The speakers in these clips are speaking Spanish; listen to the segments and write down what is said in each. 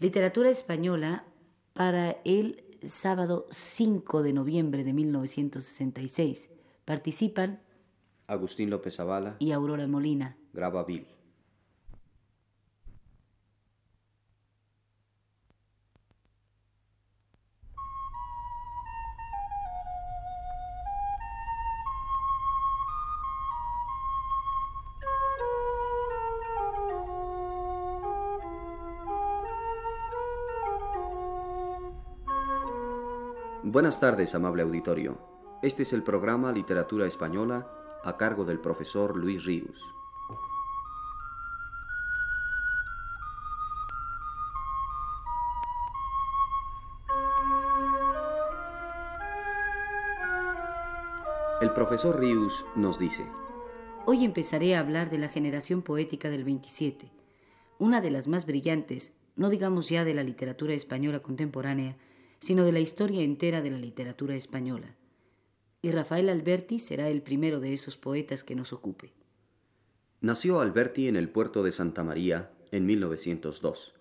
Literatura española para el sábado 5 de noviembre de 1966. Participan Agustín López Zavala y Aurora Molina. Graba Bill. Buenas tardes, amable auditorio. Este es el programa Literatura Española a cargo del profesor Luis Ríos. El profesor Ríos nos dice, Hoy empezaré a hablar de la generación poética del 27, una de las más brillantes, no digamos ya de la literatura española contemporánea, sino de la historia entera de la literatura española. Y Rafael Alberti será el primero de esos poetas que nos ocupe. Nació Alberti en el puerto de Santa María en 1902.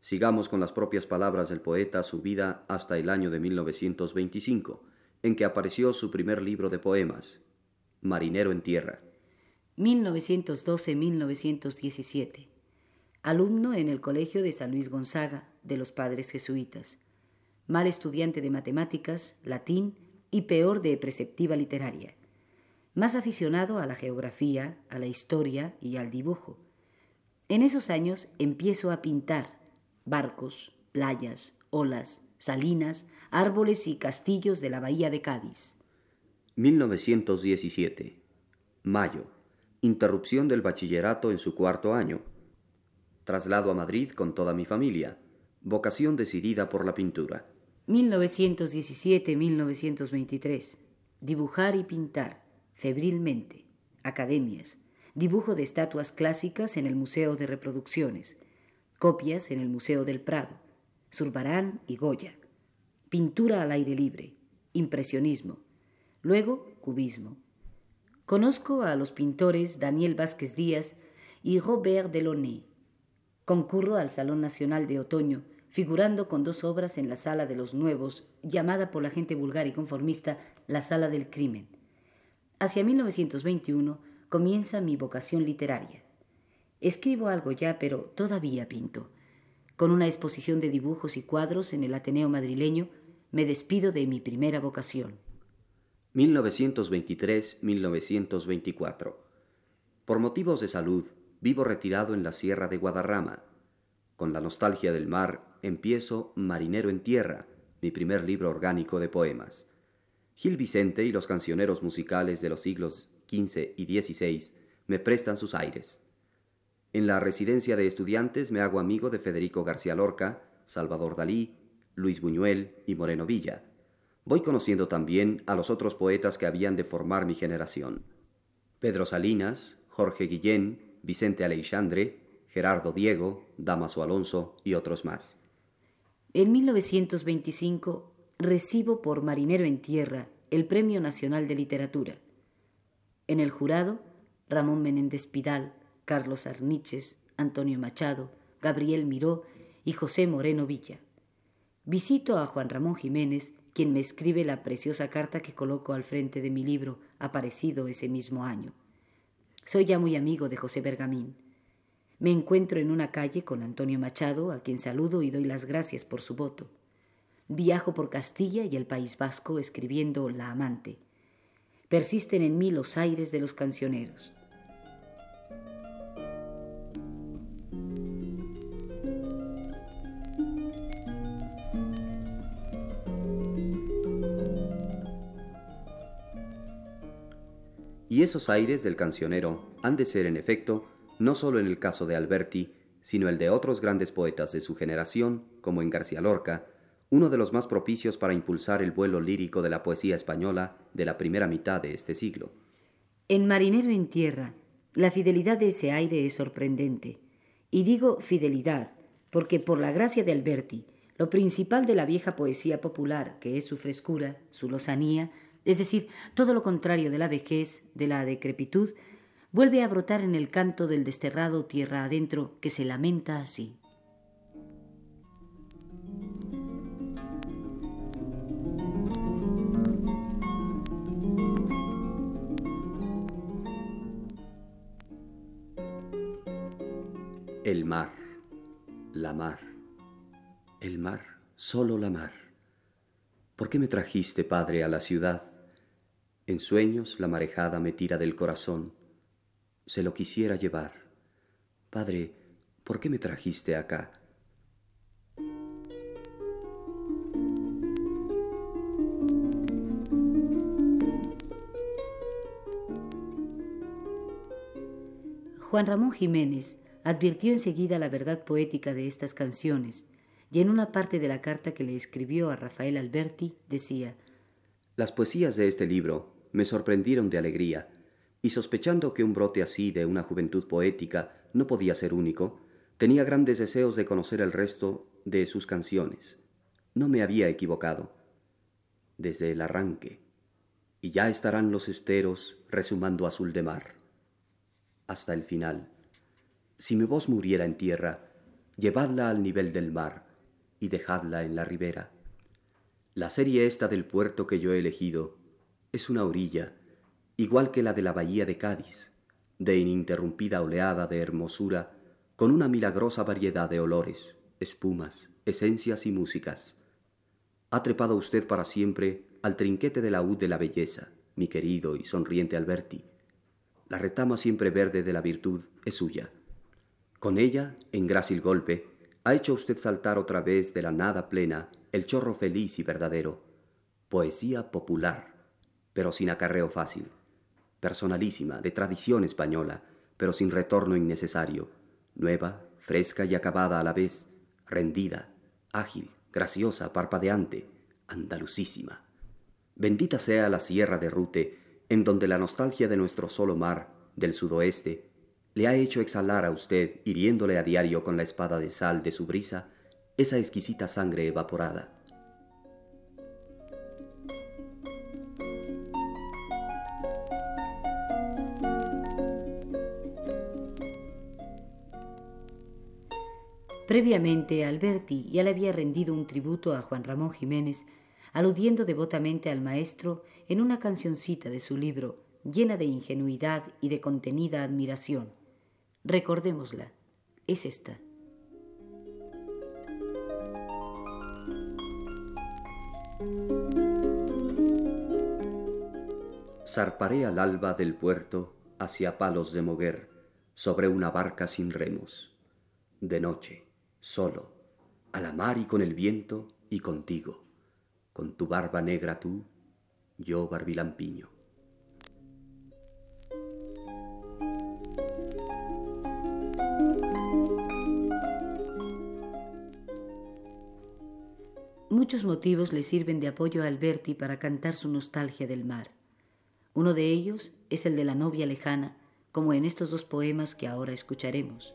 Sigamos con las propias palabras del poeta su vida hasta el año de 1925, en que apareció su primer libro de poemas, Marinero en Tierra. 1912-1917. Alumno en el Colegio de San Luis Gonzaga de los Padres Jesuitas mal estudiante de matemáticas, latín y peor de preceptiva literaria, más aficionado a la geografía, a la historia y al dibujo. En esos años empiezo a pintar barcos, playas, olas, salinas, árboles y castillos de la bahía de Cádiz. 1917. Mayo. Interrupción del bachillerato en su cuarto año. Traslado a Madrid con toda mi familia. Vocación decidida por la pintura. 1917-1923. Dibujar y pintar, febrilmente. Academias. Dibujo de estatuas clásicas en el Museo de Reproducciones. Copias en el Museo del Prado. Zurbarán y Goya. Pintura al aire libre. Impresionismo. Luego, cubismo. Conozco a los pintores Daniel Vázquez Díaz y Robert Delaunay. Concurro al Salón Nacional de Otoño, figurando con dos obras en la Sala de los Nuevos, llamada por la gente vulgar y conformista la Sala del Crimen. Hacia 1921 comienza mi vocación literaria. Escribo algo ya, pero todavía pinto. Con una exposición de dibujos y cuadros en el Ateneo madrileño, me despido de mi primera vocación. 1923-1924. Por motivos de salud, vivo retirado en la Sierra de Guadarrama. Con la nostalgia del mar, empiezo Marinero en Tierra, mi primer libro orgánico de poemas. Gil Vicente y los cancioneros musicales de los siglos XV y XVI me prestan sus aires. En la residencia de estudiantes me hago amigo de Federico García Lorca, Salvador Dalí, Luis Buñuel y Moreno Villa. Voy conociendo también a los otros poetas que habían de formar mi generación. Pedro Salinas, Jorge Guillén, Vicente Aleixandre, Gerardo Diego, Damaso Alonso y otros más. En 1925 recibo por Marinero en Tierra el Premio Nacional de Literatura. En el jurado, Ramón Menéndez Pidal, Carlos Arniches, Antonio Machado, Gabriel Miró y José Moreno Villa. Visito a Juan Ramón Jiménez, quien me escribe la preciosa carta que coloco al frente de mi libro, aparecido ese mismo año. Soy ya muy amigo de José Bergamín. Me encuentro en una calle con Antonio Machado, a quien saludo y doy las gracias por su voto. Viajo por Castilla y el País Vasco escribiendo La amante. Persisten en mí los aires de los cancioneros. Y esos aires del cancionero han de ser, en efecto, no solo en el caso de Alberti, sino el de otros grandes poetas de su generación, como en García Lorca, uno de los más propicios para impulsar el vuelo lírico de la poesía española de la primera mitad de este siglo. En Marinero en Tierra, la fidelidad de ese aire es sorprendente. Y digo fidelidad, porque por la gracia de Alberti, lo principal de la vieja poesía popular, que es su frescura, su lozanía, es decir, todo lo contrario de la vejez, de la decrepitud, vuelve a brotar en el canto del desterrado tierra adentro que se lamenta así. El mar, la mar, el mar, solo la mar. ¿Por qué me trajiste, padre, a la ciudad? En sueños la marejada me tira del corazón se lo quisiera llevar. Padre, ¿por qué me trajiste acá? Juan Ramón Jiménez advirtió enseguida la verdad poética de estas canciones, y en una parte de la carta que le escribió a Rafael Alberti decía Las poesías de este libro me sorprendieron de alegría, y sospechando que un brote así de una juventud poética no podía ser único, tenía grandes deseos de conocer el resto de sus canciones. No me había equivocado. Desde el arranque, y ya estarán los esteros resumando azul de mar hasta el final. Si mi voz muriera en tierra, llevadla al nivel del mar y dejadla en la ribera. La serie esta del puerto que yo he elegido es una orilla, igual que la de la bahía de Cádiz, de ininterrumpida oleada de hermosura, con una milagrosa variedad de olores, espumas, esencias y músicas. Ha trepado usted para siempre al trinquete de la U de la belleza, mi querido y sonriente Alberti, la retama siempre verde de la virtud es suya. Con ella, en grácil golpe, ha hecho usted saltar otra vez de la nada plena el chorro feliz y verdadero. Poesía popular, pero sin acarreo fácil. Personalísima, de tradición española, pero sin retorno innecesario. Nueva, fresca y acabada a la vez. Rendida, ágil, graciosa, parpadeante, andalucísima. Bendita sea la sierra de Rute, en donde la nostalgia de nuestro solo mar, del sudoeste, le ha hecho exhalar a usted, hiriéndole a diario con la espada de sal de su brisa, esa exquisita sangre evaporada. Previamente, Alberti ya le había rendido un tributo a Juan Ramón Jiménez aludiendo devotamente al maestro en una cancioncita de su libro llena de ingenuidad y de contenida admiración. Recordémosla. Es esta. Zarparé al alba del puerto hacia palos de moguer, sobre una barca sin remos. De noche, solo, a la mar y con el viento y contigo con tu barba negra tú, yo barbilampiño. Muchos motivos le sirven de apoyo a Alberti para cantar su nostalgia del mar. Uno de ellos es el de la novia lejana, como en estos dos poemas que ahora escucharemos.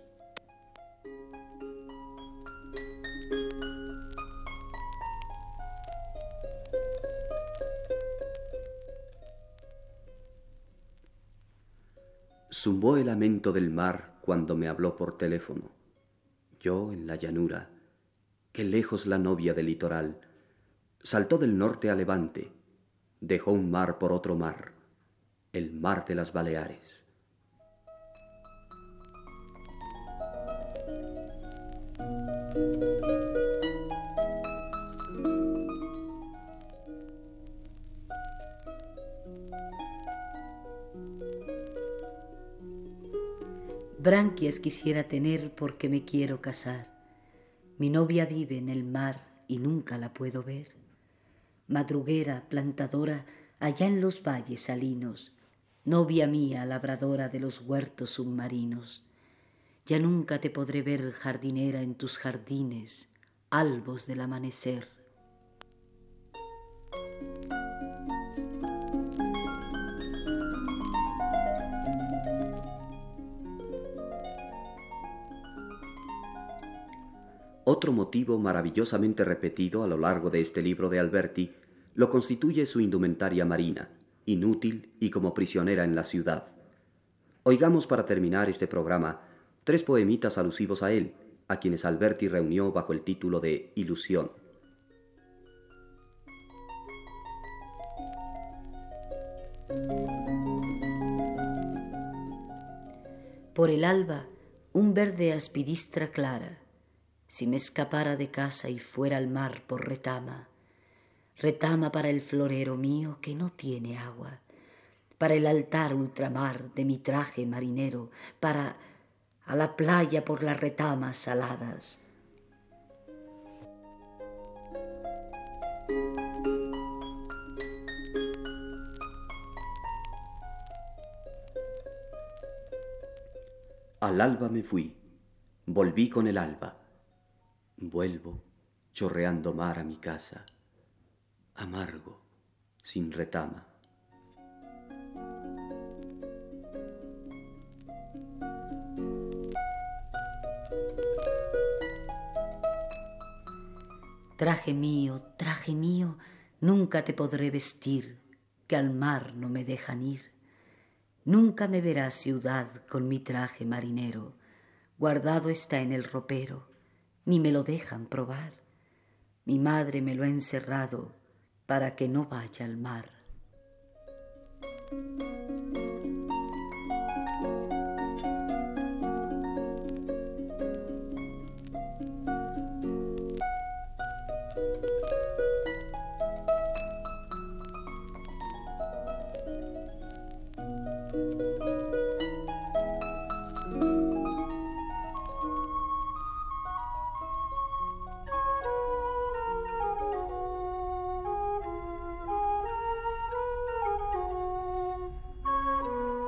Zumbó el lamento del mar cuando me habló por teléfono. Yo en la llanura, qué lejos la novia del litoral. Saltó del norte a levante, dejó un mar por otro mar, el mar de las Baleares. Branquias quisiera tener porque me quiero casar. Mi novia vive en el mar y nunca la puedo ver. Madruguera, plantadora, allá en los valles salinos, novia mía, labradora de los huertos submarinos. Ya nunca te podré ver jardinera en tus jardines, albos del amanecer. Otro motivo maravillosamente repetido a lo largo de este libro de Alberti lo constituye su indumentaria marina, inútil y como prisionera en la ciudad. Oigamos para terminar este programa tres poemitas alusivos a él, a quienes Alberti reunió bajo el título de Ilusión. Por el alba, un verde aspidistra clara si me escapara de casa y fuera al mar por retama, retama para el florero mío que no tiene agua, para el altar ultramar de mi traje marinero, para a la playa por las retamas saladas. Al alba me fui, volví con el alba Vuelvo, chorreando mar a mi casa, amargo, sin retama. Traje mío, traje mío, nunca te podré vestir, que al mar no me dejan ir. Nunca me verás ciudad con mi traje marinero, guardado está en el ropero ni me lo dejan probar. Mi madre me lo ha encerrado para que no vaya al mar.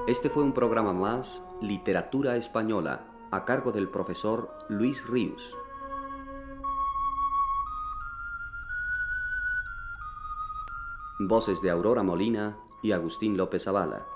Este fue un programa más, Literatura Española, a cargo del profesor Luis Ríos. Voces de Aurora Molina y Agustín López Avala.